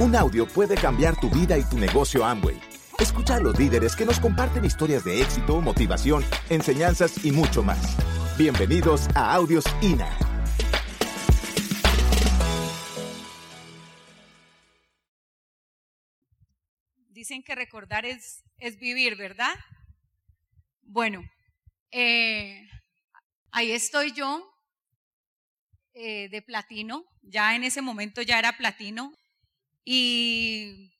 Un audio puede cambiar tu vida y tu negocio Amway. Escucha a los líderes que nos comparten historias de éxito, motivación, enseñanzas y mucho más. Bienvenidos a Audios INA. Dicen que recordar es, es vivir, ¿verdad? Bueno, eh, ahí estoy yo eh, de platino, ya en ese momento ya era platino. Y,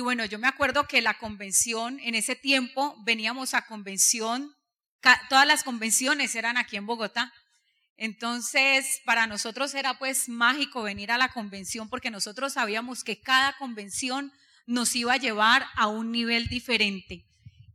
bueno, yo me acuerdo que la convención, en ese tiempo veníamos a convención, todas las convenciones eran aquí en Bogotá. Entonces, para nosotros era pues mágico venir a la convención porque nosotros sabíamos que cada convención nos iba a llevar a un nivel diferente.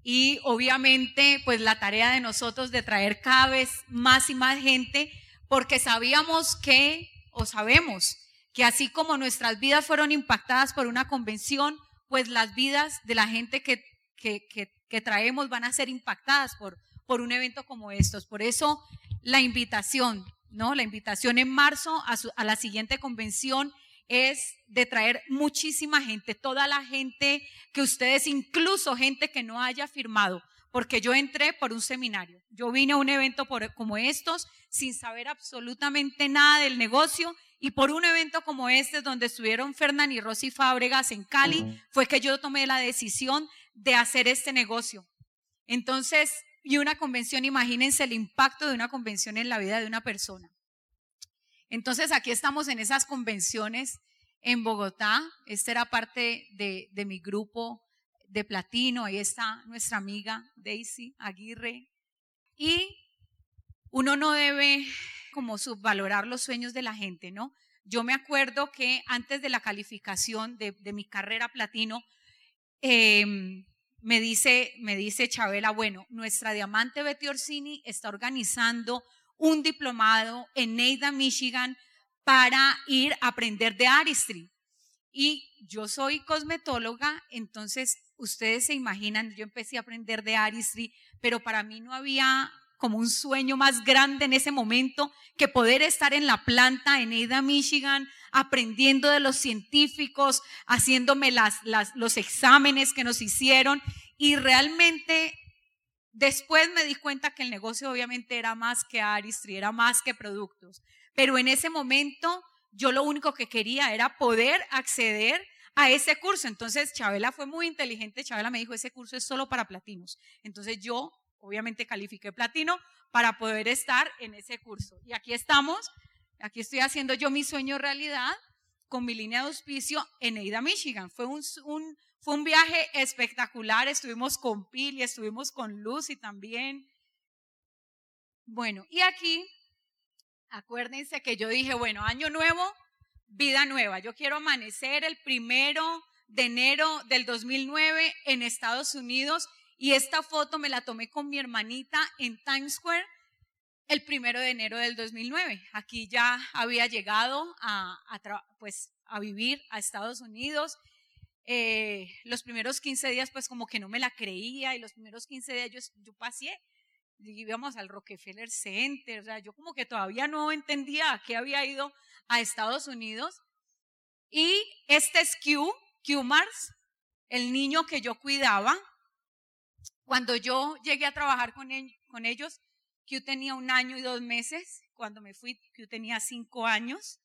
Y obviamente, pues la tarea de nosotros de traer cada vez más y más gente, porque sabíamos que, o sabemos, que así como nuestras vidas fueron impactadas por una convención, pues las vidas de la gente que, que, traemos van a ser impactadas por, por un evento como estos. Por eso la invitación, ¿no? La invitación en marzo a, a la siguiente convención es de traer muchísima gente, toda la gente que ustedes, incluso gente que no haya firmado, porque yo entré por un seminario. Yo vine a un evento como estos sin saber absolutamente nada del negocio y por un evento como este, donde estuvieron Fernán y Rosy Fábregas en Cali, fue que yo tomé la decisión de hacer este negocio. Entonces, y una convención, imagínense el impacto de una convención en la vida de una persona. Entonces aquí estamos en esas convenciones en Bogotá. Esta era parte de, mi grupo de platino. Ahí está nuestra amiga Daisy Aguirre. Y uno no debe como subvalorar los sueños de la gente, ¿no? Yo me acuerdo que antes de la calificación de, mi carrera platino, em, me, dice, me dice Chabela, bueno, nuestra diamante Betty Orsini está organizando un diplomado en Neida, Michigan, para ir a aprender de artistry. Y yo soy cosmetóloga, entonces ustedes se imaginan, yo empecé a aprender de artistry, pero para mí no había como un sueño más grande en ese momento que poder estar en la planta en Neida, Michigan, aprendiendo de los científicos, haciéndome las, los exámenes que nos hicieron y realmente Después me di cuenta que el negocio obviamente era más que Aristry, era más que productos. Pero en ese momento yo lo único que quería era poder acceder a ese curso. Entonces Chabela fue muy inteligente. Chabela me dijo, ese curso es solo para platinos. Entonces yo obviamente califiqué platino para poder estar en ese curso. Y aquí estamos, aquí estoy haciendo yo mi sueño realidad con mi línea de auspicio en Eida, Michigan. Fue un, fue un viaje espectacular, estuvimos con Pil y estuvimos con Lucy también. Bueno, y aquí, acuérdense que yo dije, bueno, año nuevo, vida nueva. Yo quiero amanecer el primero de enero del 2009 en Estados Unidos y esta foto me la tomé con mi hermanita en Times Square el primero de enero del 2009. Aquí ya había llegado a, pues, vivir a Estados Unidos eh, los primeros 15 días pues como que no me la creía y los primeros 15 días yo, yo pasé, íbamos al Rockefeller Center, o sea, yo como que todavía no entendía a qué había ido a Estados Unidos. Y este es Q, Q Mars, el niño que yo cuidaba. Cuando yo llegué a trabajar con, con ellos, Q tenía un año y dos meses. Cuando me fui, Q tenía cinco años.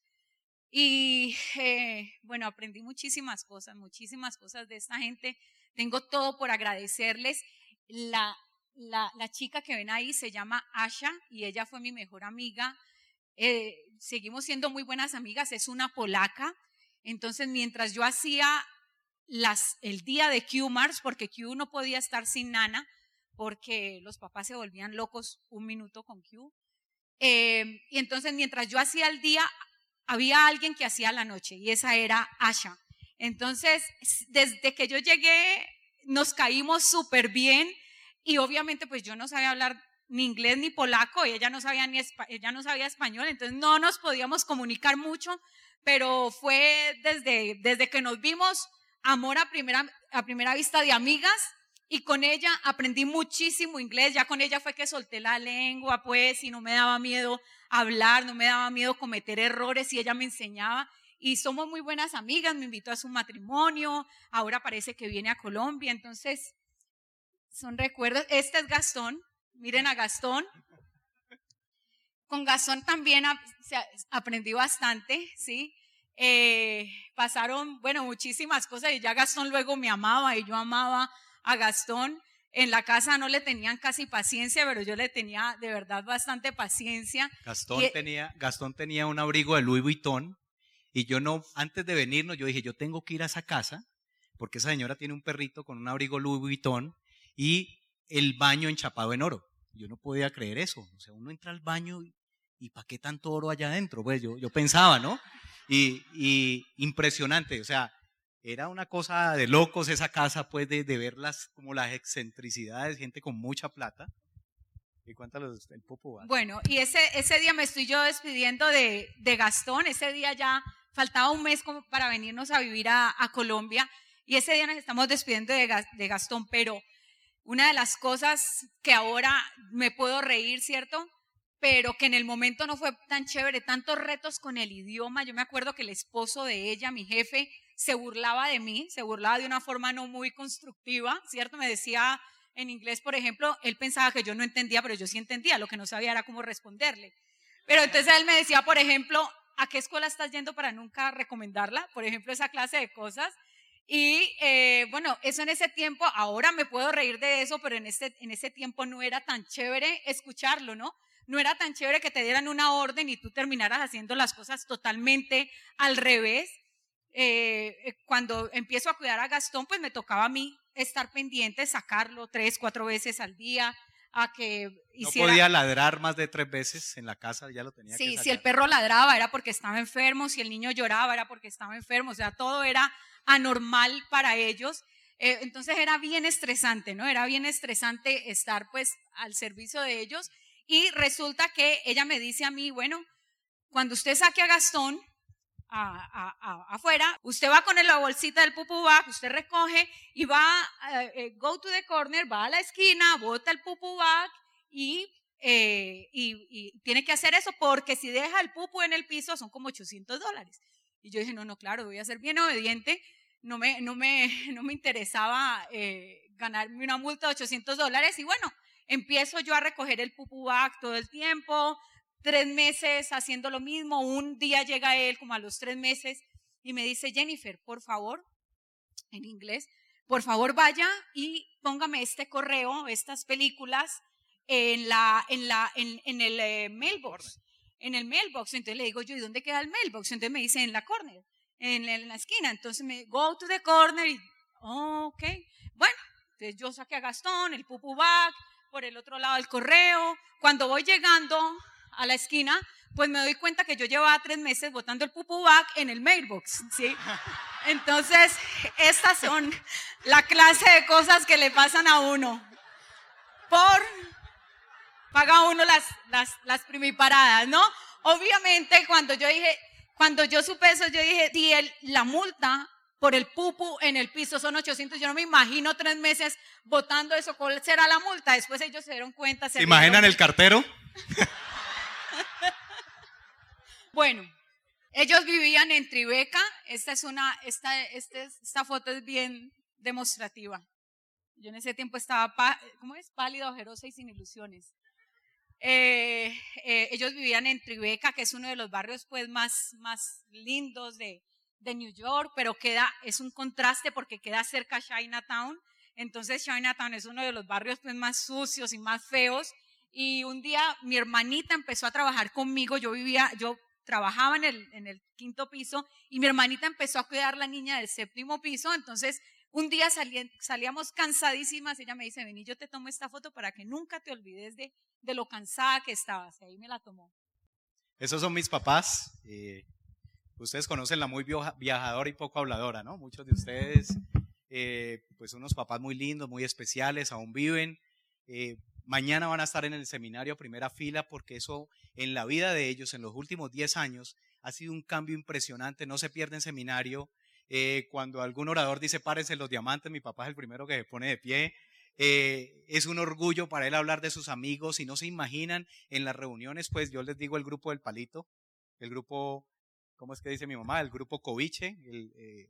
Y eh, bueno, aprendí muchísimas cosas, muchísimas cosas de esta gente. Tengo todo por agradecerles. La, la, la chica que ven ahí se llama Asha y ella fue mi mejor amiga. Eh, seguimos siendo muy buenas amigas, es una polaca. Entonces, mientras yo hacía las, el día de Q Mars, porque Q no podía estar sin Nana, porque los papás se volvían locos un minuto con Q. Eh, y entonces, mientras yo hacía el día, había alguien que hacía la noche y esa era Asha. Entonces, desde que yo llegué, nos caímos súper bien y obviamente pues yo no sabía hablar ni inglés ni polaco y ella no sabía ni ella no sabía español, entonces no nos podíamos comunicar mucho, pero fue desde, desde que nos vimos amor a primera, a primera vista de amigas y con ella aprendí muchísimo inglés, ya con ella fue que solté la lengua, pues, y no me daba miedo hablar, no me daba miedo cometer errores y ella me enseñaba. y somos muy buenas amigas, me invitó a su matrimonio, ahora parece que viene a Colombia, entonces son recuerdos. Este es Gastón, miren a Gastón. Con Gastón también aprendí bastante, ¿sí? Eh, pasaron, bueno, muchísimas cosas y ya Gastón luego me amaba y yo amaba a Gastón. En la casa no le tenían casi paciencia, pero yo le tenía de verdad bastante paciencia. Gastón, tenía, Gastón tenía un abrigo de Louis Vuitton y yo no, antes de venirnos, yo dije, yo tengo que ir a esa casa porque esa señora tiene un perrito con un abrigo Louis Vuitton y el baño enchapado en oro. Yo no podía creer eso. O sea, uno entra al baño y, y ¿para qué tanto oro allá adentro? Pues yo, yo pensaba, ¿no? Y, impresionante, o sea, era una cosa de locos esa casa, pues, de, de verlas como las excentricidades, gente con mucha plata. Y cuéntanos el popo. Bueno, y ese, ese día me estoy yo despidiendo de, de Gastón, ese día ya faltaba un mes como para venirnos a vivir a, a Colombia, y ese día nos estamos despidiendo de, de Gastón, pero una de las cosas que ahora me puedo reír, ¿cierto? Pero que en el momento no fue tan chévere, tantos retos con el idioma. Yo me acuerdo que el esposo de ella, mi jefe, se burlaba de mí, se burlaba de una forma no muy constructiva, ¿cierto? Me decía en inglés, por ejemplo, él pensaba que yo no entendía, pero yo sí entendía, lo que no sabía era cómo responderle. Pero entonces él me decía, por ejemplo, ¿a qué escuela estás yendo para nunca recomendarla? Por ejemplo, esa clase de cosas. Y eh, bueno, eso en ese tiempo, ahora me puedo reír de eso, pero en, este, en ese tiempo no era tan chévere escucharlo, ¿no? No era tan chévere que te dieran una orden y tú terminaras haciendo las cosas totalmente al revés. Eh, eh, cuando empiezo a cuidar a Gastón, pues me tocaba a mí estar pendiente, sacarlo tres, cuatro veces al día, a que hiciera... No podía ladrar más de tres veces en la casa, ya lo tenía sí, que si el perro ladraba era porque estaba enfermo, si el niño lloraba era porque estaba enfermo, o sea, todo era anormal para ellos. Eh, entonces era bien estresante, ¿no? Era bien estresante estar pues al servicio de ellos. Y resulta que ella me dice a mí, bueno, cuando usted saque a Gastón afuera, usted va con la bolsita del pupu bag, usted recoge y va, eh, eh, go to the corner, va a la esquina, bota el pupu bag y, y, tiene que hacer eso porque si deja el pupu en el piso son como 800 dólares. Y yo dije, no, no, claro, voy a ser bien obediente no me, no me, no me interesaba eh, ganarme una multa de 800 dólares y bueno, empiezo yo a recoger el pupubac todo el tiempo, tres meses haciendo lo mismo, un día llega él como a los tres meses y me dice, Jennifer, por favor, en inglés, por favor vaya y póngame este correo, estas películas en, la, en, la, en, en el eh, mailbox. En el mailbox. Entonces le digo yo, ¿y dónde queda el mailbox? Entonces me dice, en la corner en, la esquina. Entonces me go to the corner y, ok, bueno, entonces yo saqué a Gastón, el pupu bag, por el otro lado del correo. Cuando voy llegando a la esquina, pues me doy cuenta que yo llevaba tres meses botando el pupu bag en el mailbox, ¿sí? Entonces, estas son la clase de cosas que le pasan a uno. Por, paga uno las, las, las primiparadas, ¿no? Obviamente, cuando yo dije, cuando yo supe eso, yo dije, si el, la multa por el pupu en el piso son 800, yo no me imagino tres meses votando eso, ¿cuál será la multa? Después ellos se dieron cuenta. ¿Se, imaginan el cartero? bueno, ellos vivían en Tribeca, esta es una, esta, esta, esta foto es bien demostrativa. Yo en ese tiempo estaba, ¿cómo es? Pálida, ojerosa y sin ilusiones. Eh, eh, ellos vivían en Tribeca, que es uno de los barrios pues más, más lindos de, de New York, pero queda, es un contraste porque queda cerca Chinatown. Entonces Chinatown es uno de los barrios pues más sucios y más feos. Y un día mi hermanita empezó a trabajar conmigo, yo vivía, yo trabajaba en el, en el quinto piso y mi hermanita empezó a cuidar la niña del séptimo piso, entonces un día salíamos cansadísimas, ella me dice, vení, yo te tomo esta foto para que nunca te olvides de, de lo cansada que estabas. Y ahí me la tomó. Esos son mis papás. Eh, ustedes conocen la muy viajadora y poco habladora, ¿no? Muchos de ustedes, eh, pues unos papás muy lindos, muy especiales, aún viven. Eh, mañana van a estar en el seminario primera fila porque eso en la vida de ellos en los últimos 10 años ha sido un cambio impresionante. No se pierden seminario. cuando algún orador dice párense los diamantes, mi papá es el primero que se pone de pie. Eh, es un orgullo para él hablar de sus amigos y no se imaginan en las reuniones, pues yo les digo el grupo del palito, el grupo ¿cómo es que dice mi mamá? El grupo Coviche, el, eh,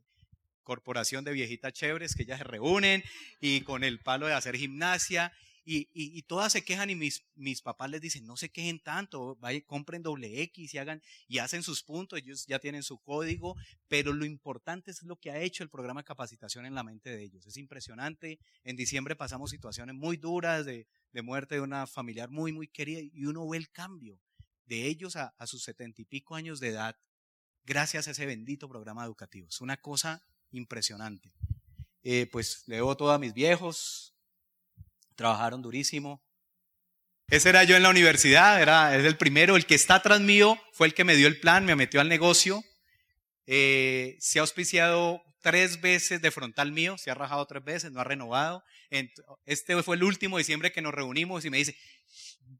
corporación de viejitas chéveres que ellas se reúnen y con el palo de hacer gimnasia y, todas se quejan y mis, mis papás les dicen, no se quejen tanto, vayan, compren doble X y hagan y hacen sus puntos, ellos ya tienen su código, pero lo importante es lo que ha hecho el programa de capacitación en la mente de ellos. Es impresionante. En diciembre pasamos situaciones muy duras de, muerte de una familiar muy, muy querida y uno ve el cambio de ellos a, sus setenta y pico años de edad gracias a ese bendito programa educativo. Es una cosa impresionante. Eh, pues le debo todo a mis viejos, trabajaron durísimo. Ese era yo en la universidad, era, el primero, el que está atrás mío fue el que me dio el plan, me metió al negocio. Eh, se ha auspiciado tres veces de frontal mío, se ha rajado tres veces, no ha renovado. Este fue el último diciembre que nos reunimos y me dice,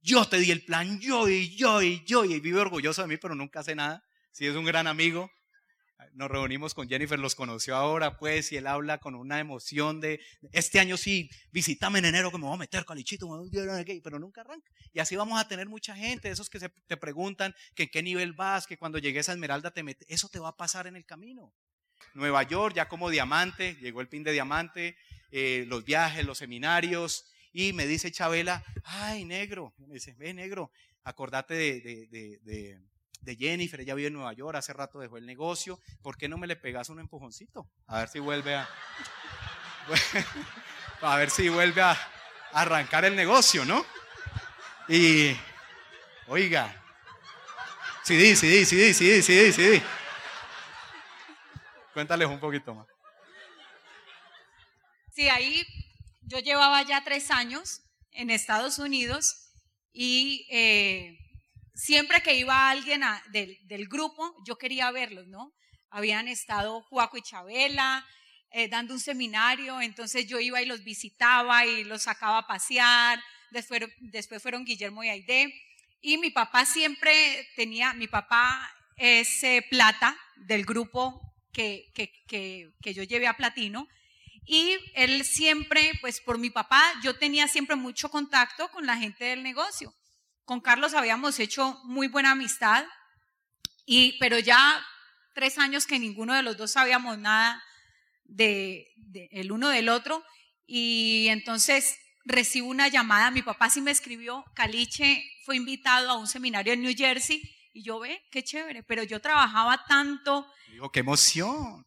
yo te di el plan, yo y yo y yo, y vive orgulloso de mí, pero nunca hace nada. Si es un gran amigo, nos reunimos con Jennifer, los conoció ahora, pues, y él habla con una emoción de, este año sí, visítame en enero que me voy a meter, calichito, pero nunca arranca. Y así vamos a tener mucha gente, esos que se, te preguntan que en qué nivel vas, que cuando llegues a Esmeralda te metes, eso te va a pasar en el camino. Nueva York, ya como diamante, llegó el pin de diamante, eh, los viajes, los seminarios, y me dice Chabela, ay, negro, me dice, ve, negro, acordate de de Jennifer, ella vive en Nueva York, hace rato dejó el negocio, ¿por qué no me le pegas un empujoncito? A ver si vuelve a... a ver si vuelve a arrancar el negocio, ¿no? Y, oiga, sí, sí, sí, sí, sí, sí. Cuéntales un poquito más. Sí, ahí yo llevaba ya tres años en Estados Unidos y eh, siempre que iba alguien del, grupo, yo quería verlos, ¿no? Habían estado Juaco y Chabela eh, dando un seminario, entonces yo iba y los visitaba y los sacaba a pasear. Después, fueron Guillermo y Aide. Y mi papá siempre tenía, mi papá es eh, plata del grupo que, que, que, que yo llevé a platino. Y él siempre, pues por mi papá, yo tenía siempre mucho contacto con la gente del negocio. Con Carlos habíamos hecho muy buena amistad, y, pero ya tres años que ninguno de los dos sabíamos nada de, el uno del otro. Y entonces recibo una llamada, mi papá sí me escribió, Caliche fue invitado a un seminario en New Jersey y yo ve, qué chévere, pero yo trabajaba tanto. Digo, qué emoción.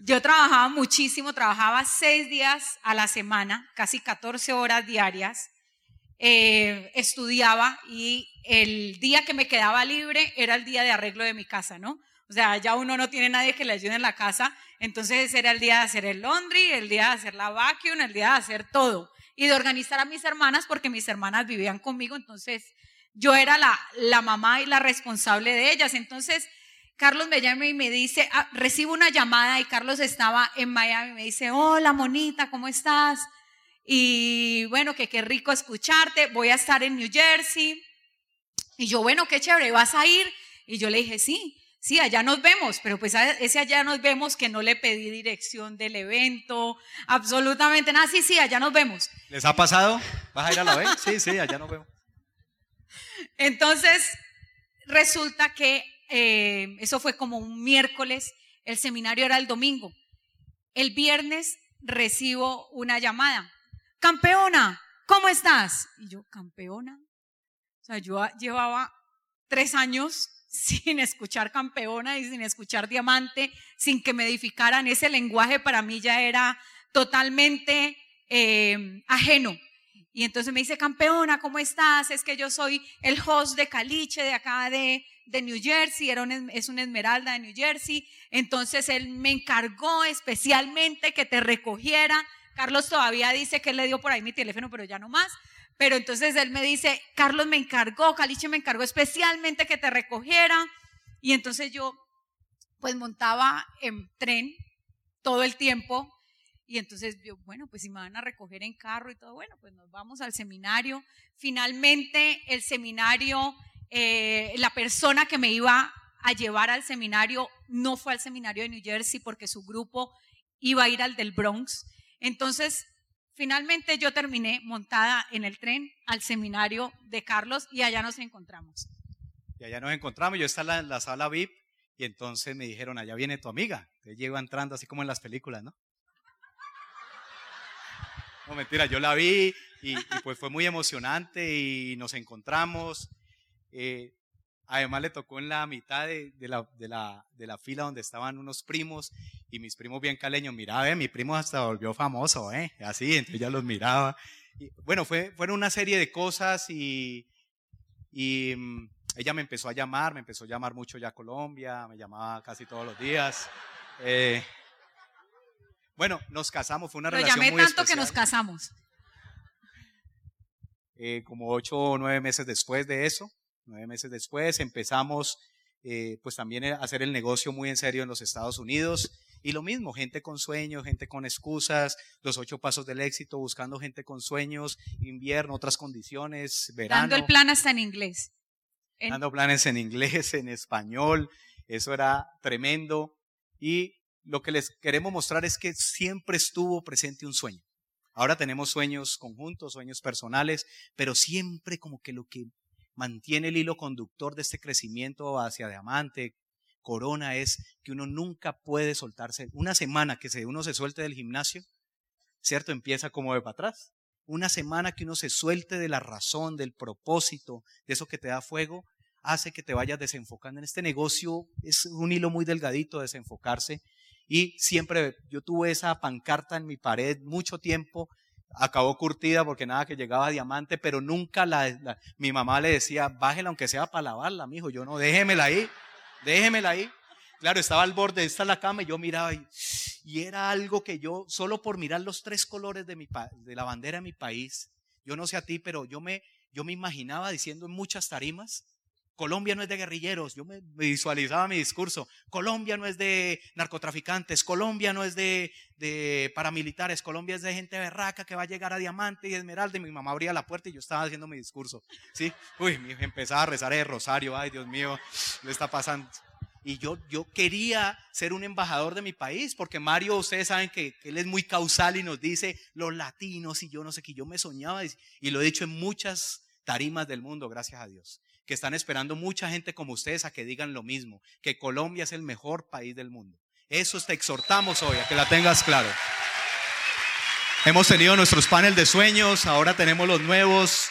Yo trabajaba muchísimo, trabajaba seis días a la semana, casi 14 horas diarias. Eh, estudiaba y el día que me quedaba libre era el día de arreglo de mi casa, ¿no? O sea, ya uno no tiene nadie que le ayude en la casa, entonces era el día de hacer el laundry, el día de hacer la vacuum, el día de hacer todo y de organizar a mis hermanas porque mis hermanas vivían conmigo, entonces yo era la, mamá y la responsable de ellas. Entonces, Carlos me llama y me dice, ah, recibo una llamada y Carlos estaba en Miami, me dice, hola monita, ¿cómo estás? Y bueno, que qué rico escucharte, voy a estar en New Jersey. Y yo, bueno, qué chévere, ¿vas a ir? Y yo le dije, sí, sí, allá nos vemos, pero pues ese allá nos vemos que no le pedí dirección del evento, absolutamente nada, sí, sí, allá nos vemos. ¿Les ha pasado? ¿Vas a ir a la vez? Sí, sí, allá nos vemos. Entonces, resulta que eh, eso fue como un miércoles, el seminario era el domingo. El viernes recibo una llamada campeona, ¿cómo estás? Y yo, campeona. O sea, yo llevaba tres años sin escuchar campeona y sin escuchar diamante, sin que me edificaran. Ese lenguaje para mí ya era totalmente eh, ajeno. Y entonces me dice, campeona, ¿cómo estás? Es que yo soy el host de Caliche de acá de, New Jersey, era es una esmeralda de New Jersey. Entonces él me encargó especialmente que te recogiera Carlos todavía dice que él le dio por ahí mi teléfono, pero ya no más. Pero entonces él me dice, Carlos me encargó, Caliche me encargó especialmente que te recogiera. Y entonces yo pues montaba en tren todo el tiempo. Y entonces yo, bueno, pues si me van a recoger en carro y todo, bueno, pues nos vamos al seminario. Finalmente el seminario, eh, la persona que me iba a llevar al seminario no fue al seminario de New Jersey porque su grupo iba a ir al del Bronx. Entonces, finalmente yo terminé montada en el tren al seminario de Carlos y allá nos encontramos. Y allá nos encontramos, yo estaba en la, sala VIP y entonces me dijeron, allá viene tu amiga. Entonces llego entrando así como en las películas, ¿no? No, mentira, yo la vi y, pues fue muy emocionante y nos encontramos. Eh, además le tocó en la mitad de, la, de, la, de, la, fila donde estaban unos primos y mis primos bien caleños, miraba, eh, mi primo hasta volvió famoso, ¿eh? Así, entonces ya los miraba. Y, bueno, fue, fueron una serie de cosas y, y mm, ella me empezó a llamar, me empezó a llamar mucho ya a Colombia, me llamaba casi todos los días. Eh, bueno, nos casamos, fue una Lo relación llamé muy tanto especial. que nos casamos. Eh, como ocho o nueve meses después de eso, nueve meses después, empezamos eh, pues también a hacer el negocio muy en serio en los Estados Unidos. Y lo mismo, gente con sueños, gente con excusas, los ocho pasos del éxito, buscando gente con sueños, invierno, otras condiciones, verano. Dando el plan hasta en inglés. En- dando planes en inglés, en español, eso era tremendo. Y lo que les queremos mostrar es que siempre estuvo presente un sueño. Ahora tenemos sueños conjuntos, sueños personales, pero siempre como que lo que mantiene el hilo conductor de este crecimiento hacia diamante, corona, es que uno nunca puede soltarse. Una semana que uno se suelte del gimnasio, ¿cierto? Empieza como de para atrás. Una semana que uno se suelte de la razón, del propósito, de eso que te da fuego, hace que te vayas desenfocando. En este negocio es un hilo muy delgadito desenfocarse. Y siempre yo tuve esa pancarta en mi pared mucho tiempo. Acabó curtida porque nada que llegaba diamante, pero nunca la, mi mamá le decía, bájela aunque sea para lavarla, mijo. Yo no, déjemela ahí, déjemela ahí. Claro, estaba al borde, esta es la cama y yo miraba y, era algo que yo, solo por mirar los tres colores de, mi, de la bandera de mi país, yo no sé a ti, pero yo me, yo me imaginaba diciendo en muchas tarimas, Colombia no es de guerrilleros, yo me, visualizaba mi discurso, Colombia no es de narcotraficantes, Colombia no es de, paramilitares, Colombia es de gente berraca que va a llegar a Diamante y Esmeralda, y mi mamá abría la puerta y yo estaba haciendo mi discurso, ¿sí? Uy, mi hija empezaba a rezar el rosario, ay Dios mío, le está pasando. Y yo, yo quería ser un embajador de mi país, porque Mario, ustedes saben que, él es muy causal y nos dice los latinos y yo no sé qué, yo me soñaba y lo he dicho en muchas tarimas del mundo, gracias a Dios, que están esperando mucha gente como ustedes a que digan lo mismo, que Colombia es el mejor país del mundo. Eso te exhortamos hoy, a que la tengas claro. Hemos tenido nuestros paneles de sueños, ahora tenemos los nuevos.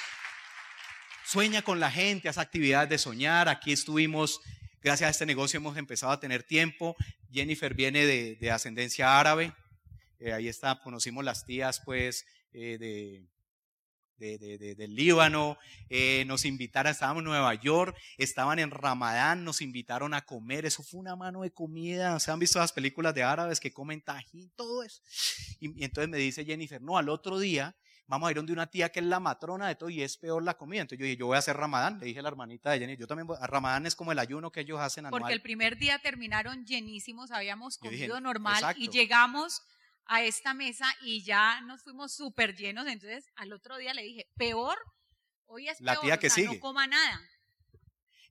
Sueña con la gente, haz actividades de soñar. Aquí estuvimos, gracias a este negocio hemos empezado a tener tiempo. Jennifer viene de, de ascendencia árabe. Eh, ahí está, conocimos las tías pues eh, de, de, de- de- del Líbano, eh, nos invitaron, estábamos en Nueva York, estaban en Ramadán, nos invitaron a comer, eso fue una mano de comida, se han visto las películas de árabes que comen tajín, todo eso. Y, y entonces me dice Jennifer, no, al otro día vamos a ir donde una tía que es la matrona de todo y es peor la comida. Entonces yo dije, yo voy a hacer Ramadán, le dije a la hermanita de Jennifer, yo también voy, a Ramadán es como el ayuno que ellos hacen anual. Porque el primer día terminaron llenísimos, habíamos Yo dije, comido normal y exacto. llegamos a esta mesa y ya nos fuimos súper llenos. Entonces al otro día le dije, peor, hoy es La peor, tía o que sea, sigue. no coma nada.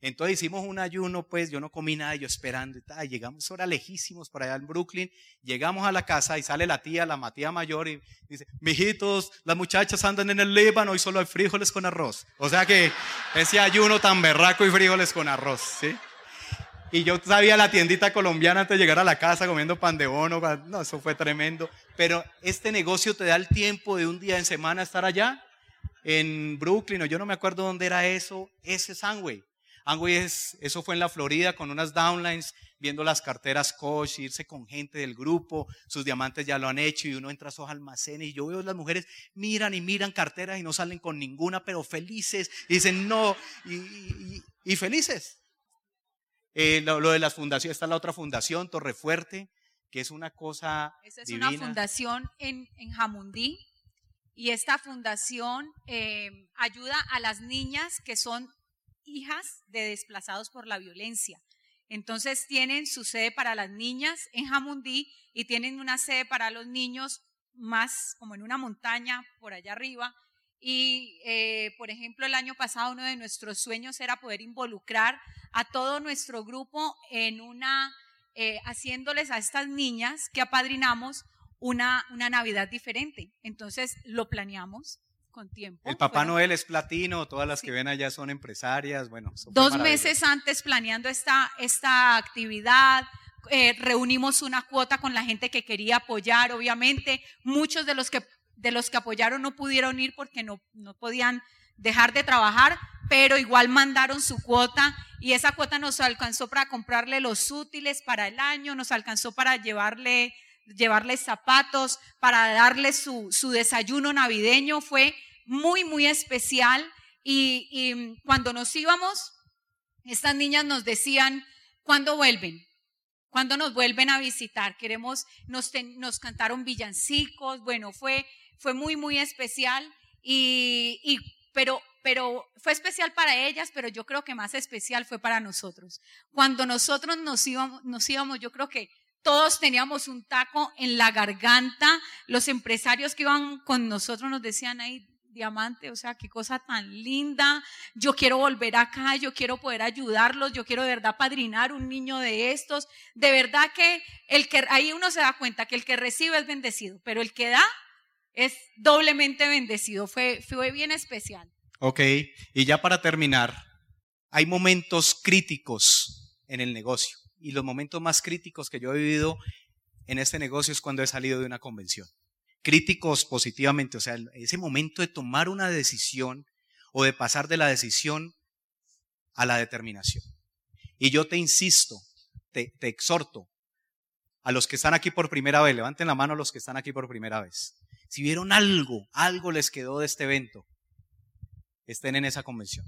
Entonces hicimos un ayuno, pues yo no comí nada, yo esperando y tal. Llegamos ahora lejísimos para allá en Brooklyn. Llegamos a la casa y sale la tía, la matía mayor, y dice: Mijitos, las muchachas andan en el Líbano y solo hay frijoles con arroz. O sea que ese ayuno tan berraco y frijoles con arroz, ¿sí? Y yo sabía la tiendita colombiana antes de llegar a la casa comiendo pan de bono. No, eso fue tremendo. Pero este negocio te da el tiempo de un día en semana estar allá en Brooklyn, o yo no me acuerdo dónde era eso. Ese es Amway. Amway es, eso fue en la Florida con unas downlines, viendo las carteras Coach, irse con gente del grupo, sus diamantes ya lo han hecho y uno entra a esos almacenes y yo veo las mujeres miran y miran carteras y no salen con ninguna, pero felices y dicen no y, y- y felices. Eh, lo, lo de las fundaciones, está la otra fundación, Torrefuerte, que es una cosa Esa es divina. una fundación en, en Jamundí y esta fundación eh, ayuda a las niñas que son hijas de desplazados por la violencia. Entonces tienen su sede para las niñas en Jamundí y tienen una sede para los niños más como en una montaña por allá arriba. Y, eh, por ejemplo, el año pasado uno de nuestros sueños era poder involucrar a todo nuestro grupo en una, eh, haciéndoles a estas niñas que apadrinamos una, una Navidad diferente. Entonces lo planeamos con tiempo. El Papá Noel es platino, todas las Sí. que ven allá son empresarias, bueno. Dos meses antes planeando esta, esta actividad, eh, reunimos una cuota con la gente que quería apoyar, obviamente. Muchos de los que, de los que apoyaron no pudieron ir porque no, no podían dejar de trabajar, pero igual mandaron su cuota y esa cuota nos alcanzó para comprarle los útiles para el año, nos alcanzó para llevarle, llevarle zapatos, para darle su, su desayuno navideño. Fue muy, muy especial y, cuando nos íbamos, estas niñas nos decían, ¿cuándo vuelven? ¿Cuándo nos vuelven a visitar? Queremos, nos, nos cantaron villancicos, bueno, fue, fue muy, muy especial y- pero, pero fue especial para ellas, pero yo creo que más especial fue para nosotros. Cuando nosotros nos íbamos, yo creo que todos teníamos un taco en la garganta. Los empresarios que iban con nosotros nos decían, ay, diamante, o sea, qué cosa tan linda. Yo quiero volver acá, yo quiero poder ayudarlos, yo quiero de verdad padrinar un niño de estos. De verdad que el que ahí uno se da cuenta que el que recibe es bendecido, pero el que da es doblemente bendecido. Fue, fue bien especial. Ok, y ya para terminar, hay momentos críticos en el negocio. Y los momentos más críticos que yo he vivido en este negocio es cuando he salido de una convención. Críticos positivamente, o sea, ese momento de tomar una decisión o de pasar de la decisión a la determinación. Y yo te insisto, te, exhorto a los que están aquí por primera vez, levanten la mano los que están aquí por primera vez. Si vieron algo, algo les quedó de este evento, estén en esa convención.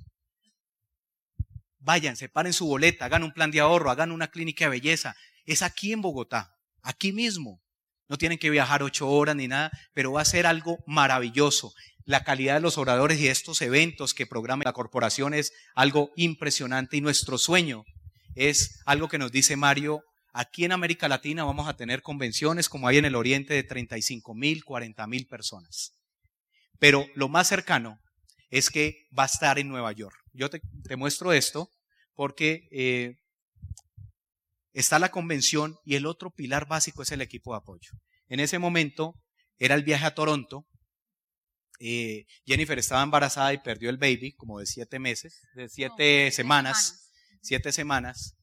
Vayan, separen su boleta, hagan un plan de ahorro, hagan una clínica de belleza. Es aquí en Bogotá, aquí mismo. No tienen que viajar ocho horas ni nada, pero va a ser algo maravilloso. La calidad de los oradores y estos eventos que programa la corporación es algo impresionante y nuestro sueño es algo que nos dice Mario. Aquí en América Latina vamos a tener convenciones como hay en el Oriente de 35 mil, 40 mil personas. Pero lo más cercano es que va a estar en Nueva York. Yo te, te muestro esto porque eh, está la convención y el otro pilar básico es el equipo de apoyo. En ese momento era el viaje a Toronto. Eh, Jennifer estaba embarazada y perdió el baby, como de siete meses, de siete No, semanas, siete semanas.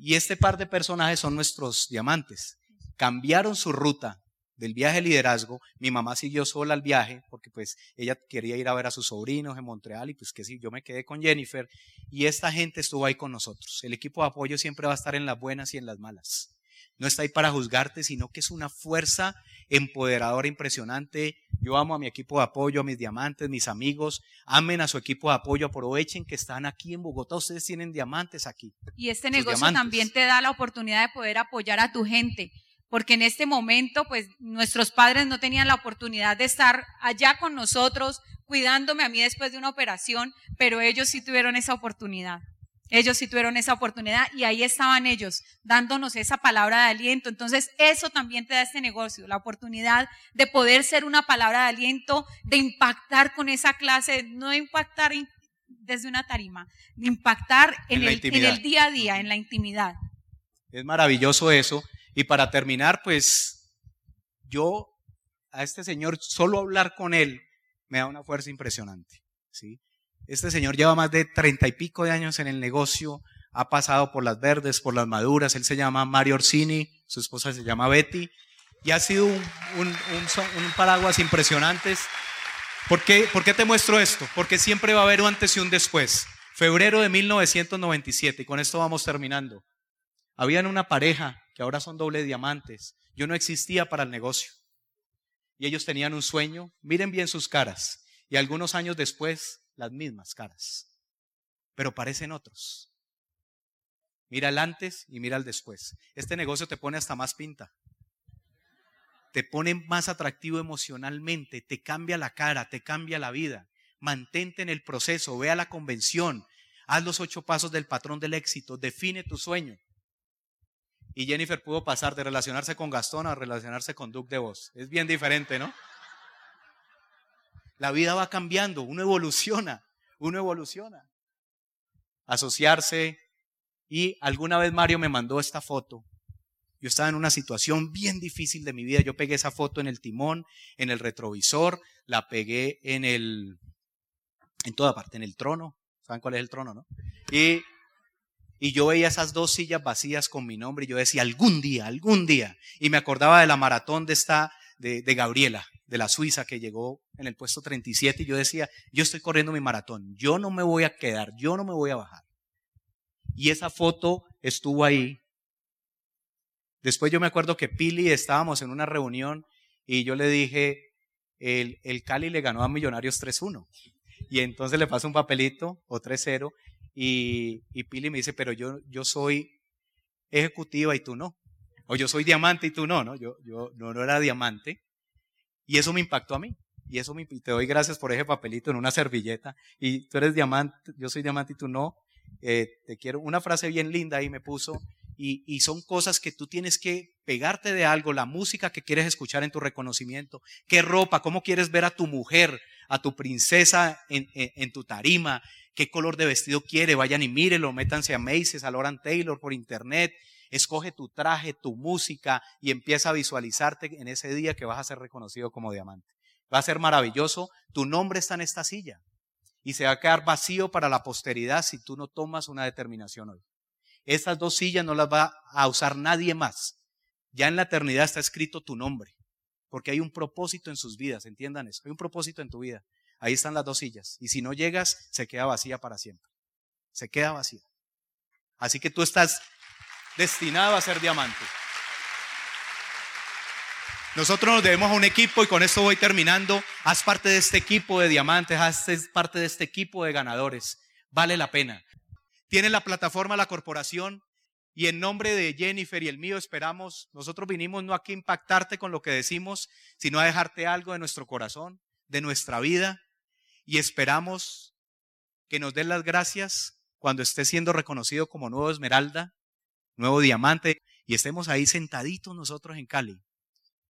Y este par de personajes son nuestros diamantes. Cambiaron su ruta del viaje de liderazgo. Mi mamá siguió sola al viaje porque pues ella quería ir a ver a sus sobrinos en Montreal y pues que sí, yo me quedé con Jennifer y esta gente estuvo ahí con nosotros. El equipo de apoyo siempre va a estar en las buenas y en las malas. No está ahí para juzgarte, sino que es una fuerza empoderadora impresionante. Yo amo a mi equipo de apoyo, a mis diamantes, mis amigos. Amen a su equipo de apoyo, aprovechen que están aquí en Bogotá. Ustedes tienen diamantes aquí. Y este negocio diamantes. también te da la oportunidad de poder apoyar a tu gente, porque en este momento, pues nuestros padres no tenían la oportunidad de estar allá con nosotros, cuidándome a mí después de una operación, pero ellos sí tuvieron esa oportunidad. Ellos sí tuvieron esa oportunidad y ahí estaban ellos dándonos esa palabra de aliento. Entonces, eso también te da este negocio, la oportunidad de poder ser una palabra de aliento, de impactar con esa clase, no impactar desde una tarima, de impactar en, En el día a día, en la intimidad. Es maravilloso eso. Y para terminar, pues yo a este señor, solo hablar con él me da una fuerza impresionante. ¿sí? Este señor lleva más de treinta y pico de años en el negocio, ha pasado por las verdes, por las maduras. Él se llama Mario Orsini, su esposa se llama Betty, y ha sido un, paraguas impresionantes. ¿Por qué, ¿Por qué te muestro esto? Porque siempre va a haber un antes y un después. Febrero de 1997, y con esto vamos terminando. Habían una pareja que ahora son doble diamantes. Yo no existía para el negocio. Y ellos tenían un sueño. Miren bien sus caras. Y algunos años después, las mismas caras. Pero parecen otros. Mira el antes y mira el después. Este negocio te pone hasta más pinta. Te pone más atractivo emocionalmente, te cambia la cara, te cambia la vida. Mantente en el proceso, ve a la convención, haz los ocho pasos del patrón del éxito, define tu sueño. Y Jennifer pudo pasar de relacionarse con Gastón a relacionarse con Duke de Vos. Es bien diferente, ¿no? La vida va cambiando, uno evoluciona, uno evoluciona. Asociarse. Y alguna vez Mario me mandó esta foto Yo estaba en una situación bien difícil de mi vida. Yo pegué esa foto en el timón, en el retrovisor, la pegué en el, en toda parte, en el trono. ¿Saben cuál es el trono, no? Y, y yo veía esas dos sillas vacías con mi nombre y yo decía, algún día, algún día. Y me acordaba de la maratón de esta, de, de Gabriela, de la Suiza, que llegó en el puesto 37 y yo decía, yo estoy corriendo mi maratón, yo no me voy a quedar, yo no me voy a bajar. Y esa foto estuvo ahí. Después yo me acuerdo que Pili estábamos en una reunión y yo le dije, el, el Cali le ganó a Millonarios 3-1. Y entonces le paso un papelito o 3-0 y, y, Pili me dice, pero yo, yo soy ejecutiva y tú no. O yo soy diamante y tú no, ¿no? Yo, yo no, no era diamante. Y eso me impactó a mí. Y eso me, te doy gracias por ese papelito en una servilleta. Y tú eres diamante, yo soy diamante y tú no. Eh, te quiero. Una frase bien linda ahí me puso. Y, y, son cosas que tú tienes que pegarte de algo, la música que quieres escuchar en tu reconocimiento, qué ropa, cómo quieres ver a tu mujer, a tu princesa en, en, en tu tarima, qué color de vestido quiere, vayan y mírenlo, métanse a Macy's, a Lauren Taylor por internet, escoge tu traje, tu música y empieza a visualizarte en ese día que vas a ser reconocido como diamante. Va a ser maravilloso, tu nombre está en esta silla y se va a quedar vacío para la posteridad si tú no tomas una determinación hoy. Estas dos sillas no las va a usar nadie más. Ya en la eternidad está escrito tu nombre, porque hay un propósito en sus vidas, entiendan eso, hay un propósito en tu vida. Ahí están las dos sillas. Y si no llegas, se queda vacía para siempre. Se queda vacía. Así que tú estás destinado a ser diamante. Nosotros nos debemos a un equipo y con esto voy terminando. Haz parte de este equipo de diamantes, haz parte de este equipo de ganadores. Vale la pena. Tiene la plataforma la corporación y en nombre de Jennifer y el mío esperamos, nosotros vinimos no aquí a impactarte con lo que decimos, sino a dejarte algo de nuestro corazón, de nuestra vida y esperamos que nos den las gracias cuando esté siendo reconocido como nuevo esmeralda, nuevo diamante y estemos ahí sentaditos nosotros en Cali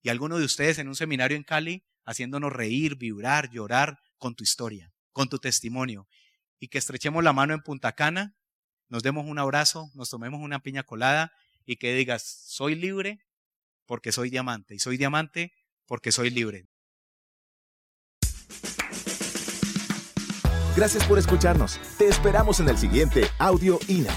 y algunos de ustedes en un seminario en Cali haciéndonos reír, vibrar, llorar con tu historia, con tu testimonio y que estrechemos la mano en Punta Cana nos demos un abrazo, nos tomemos una piña colada y que digas, soy libre porque soy diamante y soy diamante porque soy libre. Gracias por escucharnos. Te esperamos en el siguiente Audio INA.